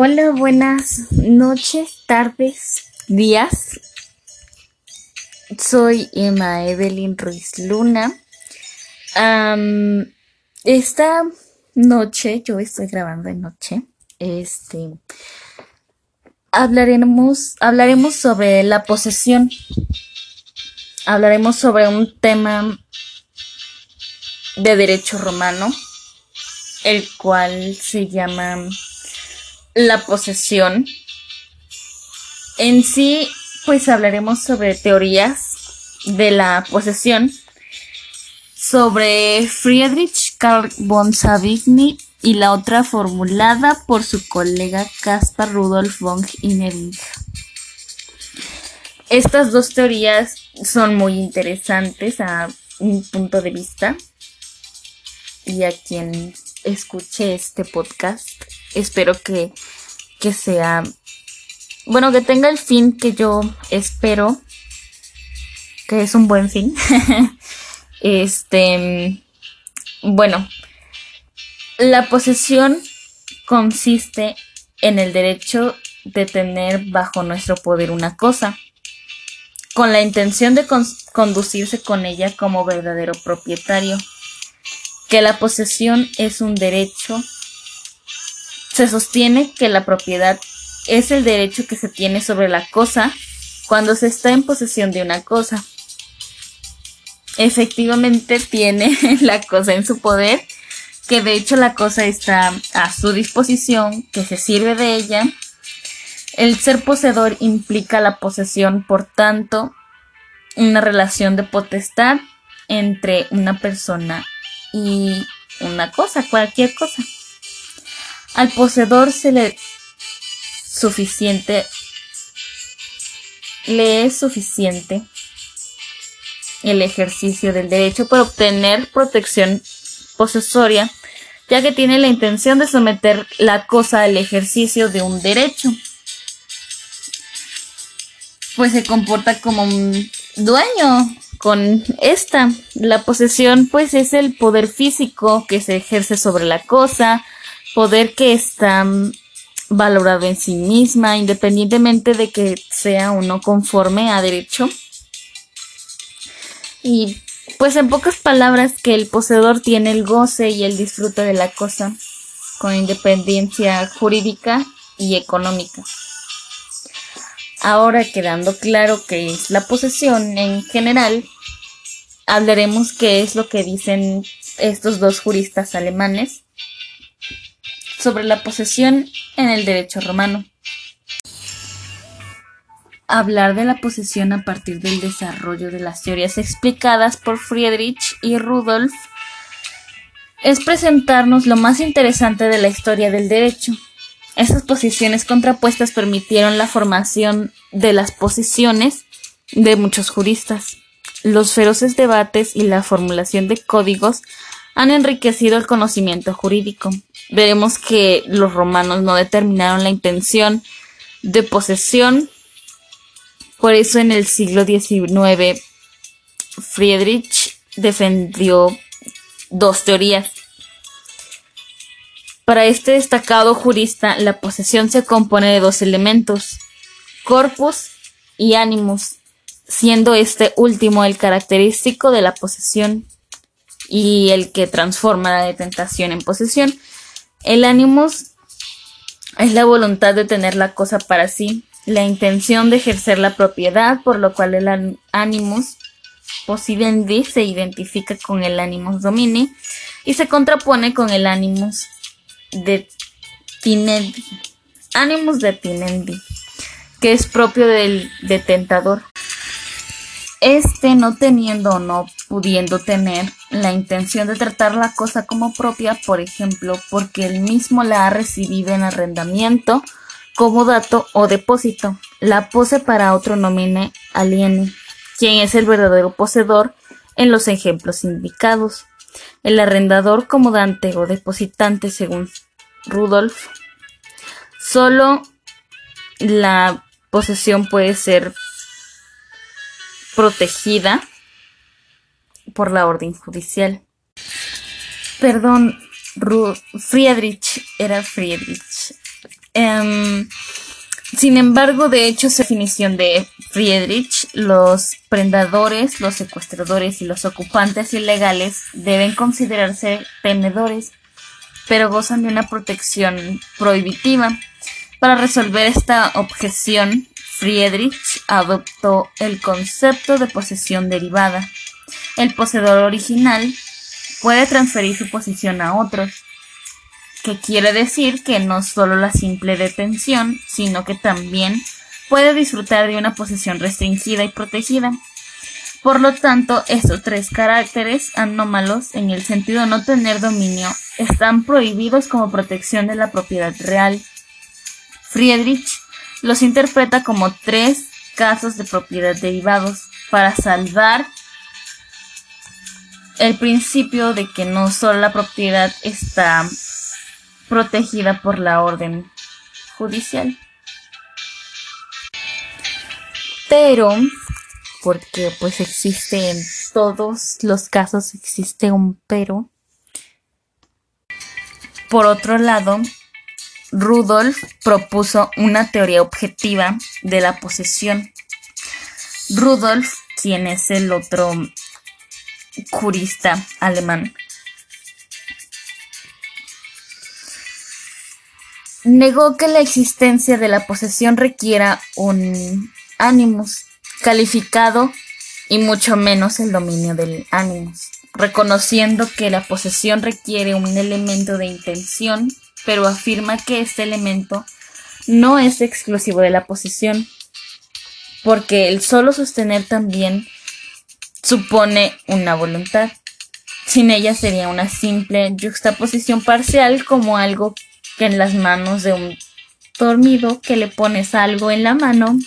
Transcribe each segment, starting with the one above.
Hola, buenas noches, tardes, días. Soy Emma Evelyn Ruiz Luna. esta noche, yo estoy grabando de noche. Este hablaremos, hablaremos sobre la posesión. Hablaremos sobre un tema de derecho romano, el cual se llama la posesión. En sí, pues hablaremos sobre teorías de la posesión, sobre Friedrich Karl von Savigny y la otra formulada por su colega Caspar Rudolf von Innering. Estas dos teorías son muy interesantes a mi punto de vista y a quien escuche este podcast. Espero que, que sea, bueno, que tenga el fin que yo espero, que es un buen fin. este, bueno, la posesión consiste en el derecho de tener bajo nuestro poder una cosa, con la intención de conducirse con ella como verdadero propietario que la posesión es un derecho. Se sostiene que la propiedad es el derecho que se tiene sobre la cosa cuando se está en posesión de una cosa. Efectivamente tiene la cosa en su poder, que de hecho la cosa está a su disposición, que se sirve de ella. El ser poseedor implica la posesión, por tanto, una relación de potestad entre una persona y una cosa, cualquier cosa. Al poseedor se le suficiente le es suficiente el ejercicio del derecho para obtener protección posesoria, ya que tiene la intención de someter la cosa al ejercicio de un derecho. Pues se comporta como un dueño con esta. La posesión pues es el poder físico que se ejerce sobre la cosa, poder que está mm, valorado en sí misma, independientemente de que sea o no conforme a derecho. Y pues en pocas palabras que el poseedor tiene el goce y el disfrute de la cosa con independencia jurídica y económica. Ahora quedando claro que es la posesión en general, hablaremos qué es lo que dicen estos dos juristas alemanes sobre la posesión en el derecho romano. Hablar de la posesión a partir del desarrollo de las teorías explicadas por Friedrich y Rudolf es presentarnos lo más interesante de la historia del derecho, estas posiciones contrapuestas permitieron la formación de las posiciones de muchos juristas. Los feroces debates y la formulación de códigos han enriquecido el conocimiento jurídico. Veremos que los romanos no determinaron la intención de posesión. Por eso en el siglo XIX Friedrich defendió dos teorías. Para este destacado jurista, la posesión se compone de dos elementos, corpus y animus, siendo este último el característico de la posesión y el que transforma la detentación en posesión. El animus es la voluntad de tener la cosa para sí, la intención de ejercer la propiedad, por lo cual el animus possidendi se identifica con el animus domini y se contrapone con el animus de Tinendi, Animus de Tinendi, que es propio del detentador. Este no teniendo o no pudiendo tener la intención de tratar la cosa como propia, por ejemplo, porque él mismo la ha recibido en arrendamiento, como dato o depósito, la pose para otro nomine aliene, quien es el verdadero poseedor en los ejemplos indicados. El arrendador como dante o depositante según Rudolf, solo la posesión puede ser protegida por la orden judicial. Perdón, Friedrich era Friedrich. Em, sin embargo, de hecho, su definición de Friedrich, los prendadores, los secuestradores y los ocupantes ilegales deben considerarse tenedores, pero gozan de una protección prohibitiva. Para resolver esta objeción, Friedrich adoptó el concepto de posesión derivada. El poseedor original puede transferir su posición a otros, que quiere decir que no solo la simple detención, sino que también puede disfrutar de una posesión restringida y protegida. Por lo tanto, estos tres caracteres anómalos, en el sentido de no tener dominio, están prohibidos como protección de la propiedad real. Friedrich los interpreta como tres casos de propiedad derivados para salvar el principio de que no solo la propiedad está protegida por la orden judicial. Pero, porque pues existe en todos los casos, existe un pero. Por otro lado, Rudolf propuso una teoría objetiva de la posesión. Rudolf, quien es el otro jurista alemán, negó que la existencia de la posesión requiera un ánimos calificado y mucho menos el dominio del ánimos, reconociendo que la posesión requiere un elemento de intención, pero afirma que este elemento no es exclusivo de la posesión, porque el solo sostener también supone una voluntad. Sin ella sería una simple juxtaposición parcial como algo que en las manos de un dormido que le pones algo en la mano.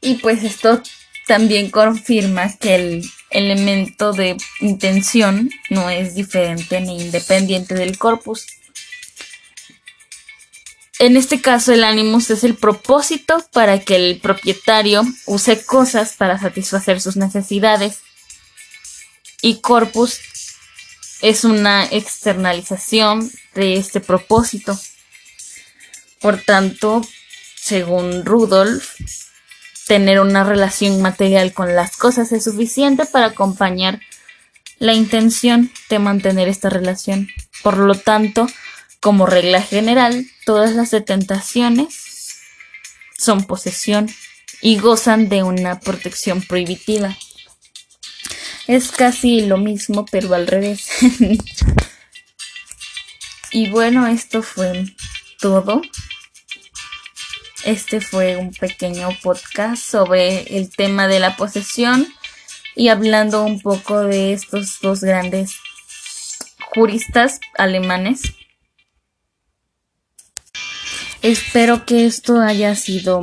Y pues esto también confirma que el elemento de intención no es diferente ni independiente del corpus. En este caso, el animus es el propósito para que el propietario use cosas para satisfacer sus necesidades. Y corpus es una externalización de este propósito. Por tanto, según Rudolf, tener una relación material con las cosas es suficiente para acompañar la intención de mantener esta relación. Por lo tanto, como regla general, todas las tentaciones son posesión y gozan de una protección prohibitiva. Es casi lo mismo, pero al revés. y bueno, esto fue todo. Este fue un pequeño podcast sobre el tema de la posesión y hablando un poco de estos dos grandes juristas alemanes. Espero que esto haya sido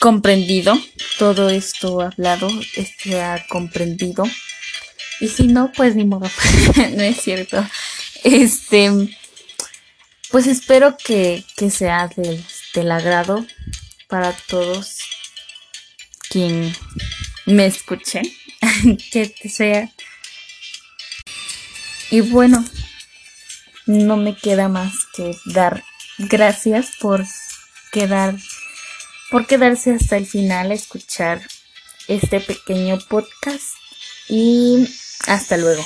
comprendido, todo esto hablado, este ha comprendido. Y si no, pues ni modo, no es cierto. Este, pues espero que, sea del, del agrado para todos quien me escuche, que sea. Y bueno, no me queda más que dar gracias por quedar por quedarse hasta el final a escuchar este pequeño podcast y hasta luego.